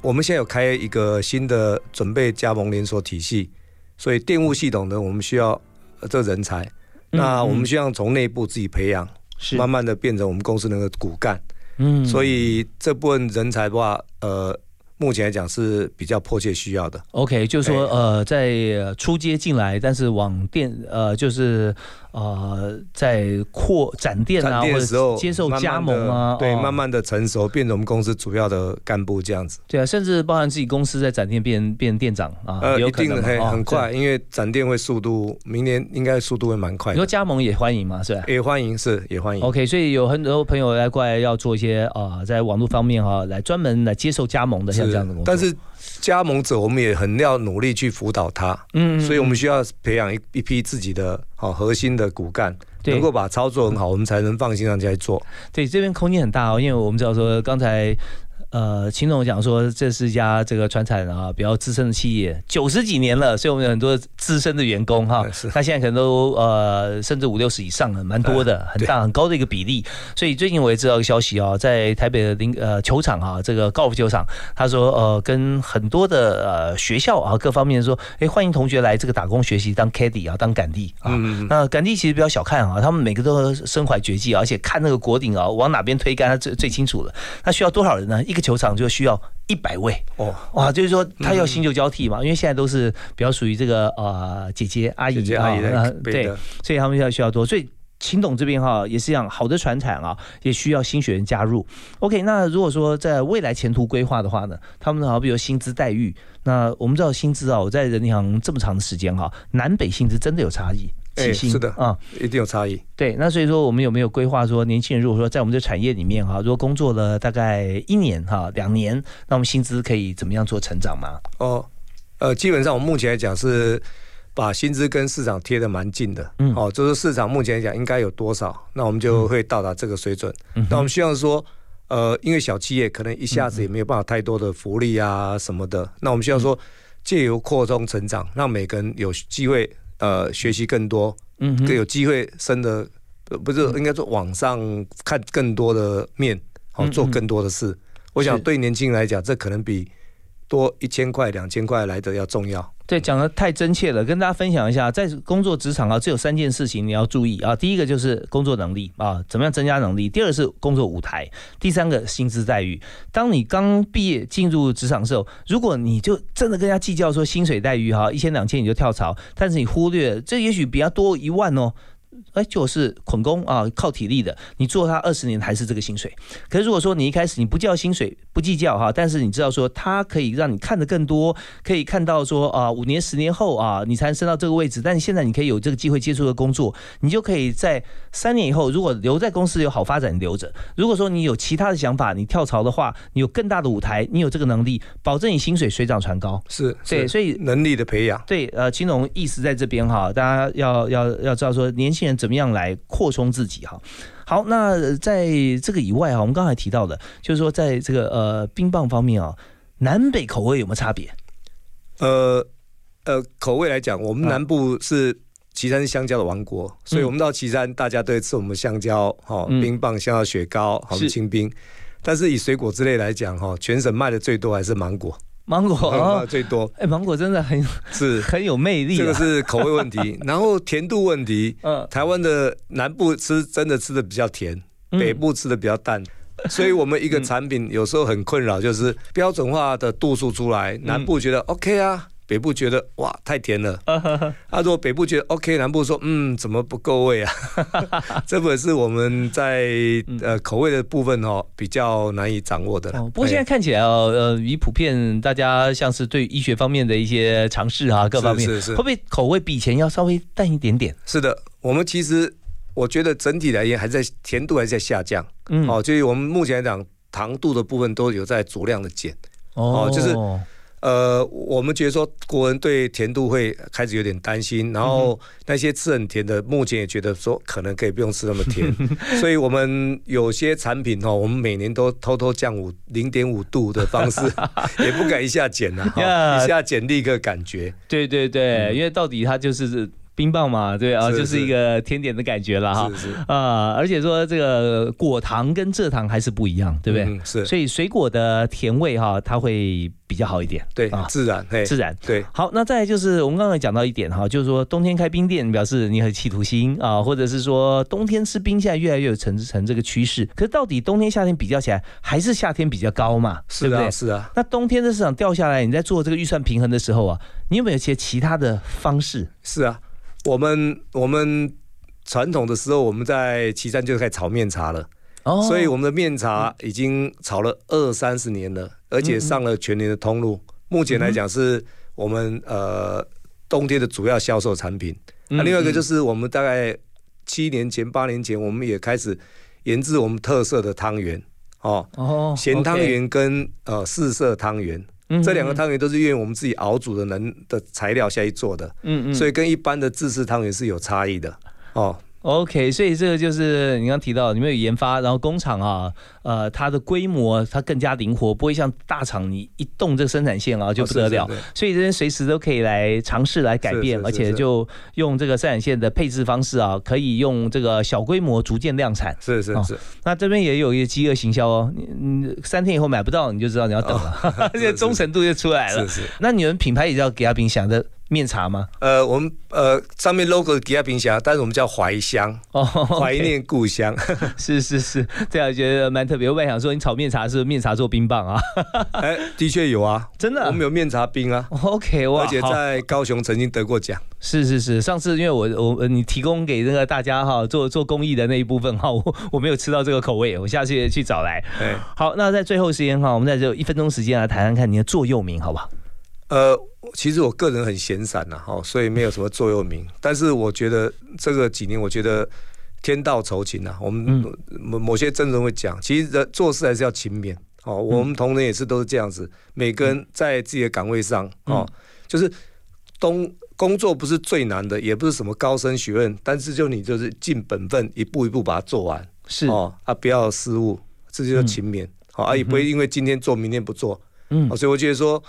我们现在有开一个新的准备加盟连锁体系，所以电务系统呢，我们需要这人才。那我们希望从内部自己培养，是慢慢的变成我们公司那个骨干。嗯。所以这部分人才的话，呃。目前来讲是比较迫切需要的。OK，就是说，呃，在出街进来，但是往店，呃，就是。呃，在扩展店啊，或者接受加盟啊，对，慢慢的成熟，变成我们公司主要的干部这样子。对啊，甚至包含自己公司在展店变变店长啊，呃，一定很很快，因为展店会速度，明年应该速度会蛮快。你说加盟也欢迎嘛，是吧？也欢迎，是也欢迎。OK，所以有很多朋友来过来要做一些啊，在网络方面哈，来专门来接受加盟的，像这样的工作。但是加盟者，我们也很要努力去辅导他，嗯，所以我们需要培养一一批自己的。好，核心的骨干能够把操作很好，我们才能放心让进来做。对，这边空间很大哦，因为我们知道说刚才。呃，秦总讲说，这是一家这个川产啊比较资深的企业，九十几年了，所以我们有很多资深的员工哈。是。他现在可能都呃，甚至五六十以上了，蛮多的，很大很高的一个比例。所以最近我也知道一个消息啊，在台北的林呃球场啊，这个高尔夫球场，他说呃，跟很多的呃学校啊各方面说，哎，欢迎同学来这个打工学习，当 caddy 啊，当杆弟啊。嗯那杆弟其实比较小看啊，他们每个都身怀绝技，而且看那个果顶啊，往哪边推杆，他最最清楚了。那需要多少人呢？一个。球场就需要一百位哦，哇，就是说他要新旧交替嘛，因为现在都是比较属于这个呃姐姐阿姨啊，对，所以他们要需要多，所以秦董这边哈也是一样，好的船产啊，也需要新学员加入。OK，那如果说在未来前途规划的话呢，他们好比如薪资待遇，那我们知道薪资啊，我在人行这么长的时间哈，南北薪资真的有差异。哎，是的啊，一定有差异。对，那所以说我们有没有规划说，年轻人如果说在我们这产业里面哈，如果工作了大概一年哈、两年，那我们薪资可以怎么样做成长吗？哦，呃，基本上我们目前来讲是把薪资跟市场贴的蛮近的。嗯，哦，就是市场目前来讲应该有多少，那我们就会到达这个水准。那我们希望说，呃，因为小企业可能一下子也没有办法太多的福利啊什么的，那我们需要说借由扩充成长，让每个人有机会。呃，学习更多，嗯，更有机会升的，不是应该说网上看更多的面，好做更多的事。我想对年轻人来讲，这可能比。多一千块、两千块来的要重要。对，讲的太真切了，跟大家分享一下，在工作职场啊，只有三件事情你要注意啊。第一个就是工作能力啊，怎么样增加能力？第二是工作舞台，第三个薪资待遇。当你刚毕业进入职场的时候，如果你就真的跟人家计较说薪水待遇哈，一千两千你就跳槽，但是你忽略这也许比较多一万哦。哎，就是捆工啊，靠体力的，你做他二十年还是这个薪水。可是如果说你一开始你不叫薪水，不计较哈，但是你知道说他可以让你看得更多，可以看到说啊，五年十年后啊，你才能升到这个位置。但是现在你可以有这个机会接触的工作，你就可以在三年以后，如果留在公司有好发展，留着。如果说你有其他的想法，你跳槽的话，你有更大的舞台，你有这个能力，保证你薪水水涨船高。是对，所以能力的培养。对，呃，金融意识在这边哈，大家要要要知道说年轻人。怎么样来扩充自己哈？好，那在这个以外哈，我们刚才提到的，就是说在这个呃冰棒方面啊，南北口味有没有差别？呃呃，口味来讲，我们南部是岐山是香蕉的王国，所以我们到岐山，大家都会吃我们香蕉哈，冰棒、香蕉雪糕、好清冰。但是以水果之类来讲哈，全省卖的最多还是芒果。芒果。最多，哎，芒果真的很是。很有魅力。这个是口味问题，然后甜度问题。嗯，台湾的南部吃真的吃的比较甜，北部吃的比较淡，所以我们一个产品有时候很困扰，就是标准化的度数出来，南部觉得 OK 啊。北部觉得哇太甜了，啊，如果北部觉得 OK，南部说嗯怎么不够味啊？这本是我们在呃口味的部分哦比较难以掌握的。不过现在看起来哦，呃，以普遍大家像是对医学方面的一些尝试啊，各方面是是会不会口味比以前要稍微淡一点点？是的，我们其实我觉得整体来言还在甜度还在下降，嗯，哦，就是我们目前来讲糖度的部分都有在足量的减，哦，就是。呃，我们觉得说国人对甜度会开始有点担心，然后那些吃很甜的，目前也觉得说可能可以不用吃那么甜，所以我们有些产品哦，我们每年都偷偷降五零点五度的方式，也不敢一下减了，一下减立刻感觉。对对对，因为到底它就是。冰棒嘛，对啊，就是一个甜点的感觉了哈。是是啊，而且说这个果糖跟蔗糖还是不一样，对不对？是。所以水果的甜味哈，它会比较好一点。对啊，自然，自然。对。好，那再就是我们刚才讲到一点哈，就是说冬天开冰店表示你很企图心啊，或者是说冬天吃冰现在越来越有成成这个趋势。可是到底冬天夏天比较起来，还是夏天比较高嘛？是的，是啊。那冬天的市场掉下来，你在做这个预算平衡的时候啊，你有没有一些其他的方式？是啊。我们我们传统的时候，我们在岐山就开始炒面茶了，哦，所以我们的面茶已经炒了二三十年了，而且上了全年的通路。目前来讲，是我们呃冬天的主要销售产品。那另外一个就是我们大概七年前、八年前，我们也开始研制我们特色的汤圆，哦哦，咸汤圆跟呃四色汤圆。这两个汤圆都是用我们自己熬煮的能的材料下去做的，嗯嗯，所以跟一般的自式汤圆是有差异的，哦。OK，所以这个就是你刚提到，你们有研发，然后工厂啊，呃，它的规模它更加灵活，不会像大厂你一动这个生产线啊就不得了，所以这边随时都可以来尝试来改变，而且就用这个生产线的配置方式啊，可以用这个小规模逐渐量产。是是是。那这边也有一个饥饿行销哦，你你三天以后买不到，你就知道你要等了，这个忠诚度就出来了。是是。那你们品牌也要给阿冰想的。面茶吗？呃，我们呃上面 logo 吉亚冰箱，但是我们叫怀乡哦，怀念故乡。是是是，这样觉得蛮特别。我本来想说，你炒面茶是面茶做冰棒啊？哎，的确有啊，真的，我们有面茶冰啊。OK，哇，而且在高雄曾经得过奖。是是是，上次因为我我你提供给那个大家哈做做公益的那一部分哈，我我没有吃到这个口味，我下次去找来。好，那在最后时间哈，我们在这一分钟时间来谈谈看你的座右铭，好不好？呃，其实我个人很闲散呐，哈，所以没有什么座右铭。但是我觉得这个几年，我觉得天道酬勤呐，我们某某些真人会讲，其实人做事还是要勤勉。哦，我们同仁也是都是这样子，每个人在自己的岗位上，哦，就是东。工作不是最难的，也不是什么高深学问，但是就你就是尽本分，一步一步把它做完，是哦啊，不要失误，这就叫勤勉，好啊，也不会因为今天做，明天不做，嗯，所以我觉得说。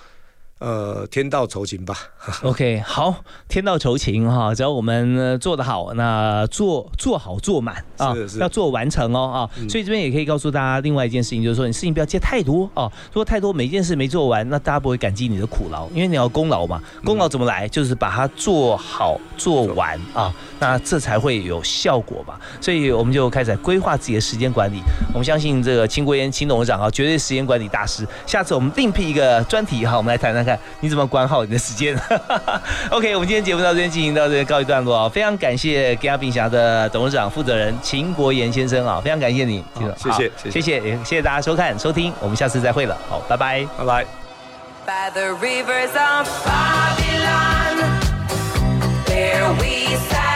呃，天道酬勤吧。OK，好，天道酬勤哈，只要我们做得好，那做做好做满啊，要做完成哦啊。所以这边也可以告诉大家另外一件事情，就是说你事情不要接太多啊，做太多每一件事没做完，那大家不会感激你的苦劳，因为你要功劳嘛。功劳怎么来？就是把它做好做完啊，那这才会有效果吧。所以我们就开始规划自己的时间管理。我们相信这个秦国炎秦董事长啊，绝对时间管理大师。下次我们另辟一个专题哈，我们来谈谈看。你怎么管好你的时间？OK，我们今天节目到这边进行到这边告一段落啊！非常感谢吉亚冰侠的董事长负责人秦国炎先生啊，非常感谢你，谢谢谢谢也谢谢大家收看收听，我们下次再会了，好，拜拜拜拜。By the rivers of Babylon, there we sat.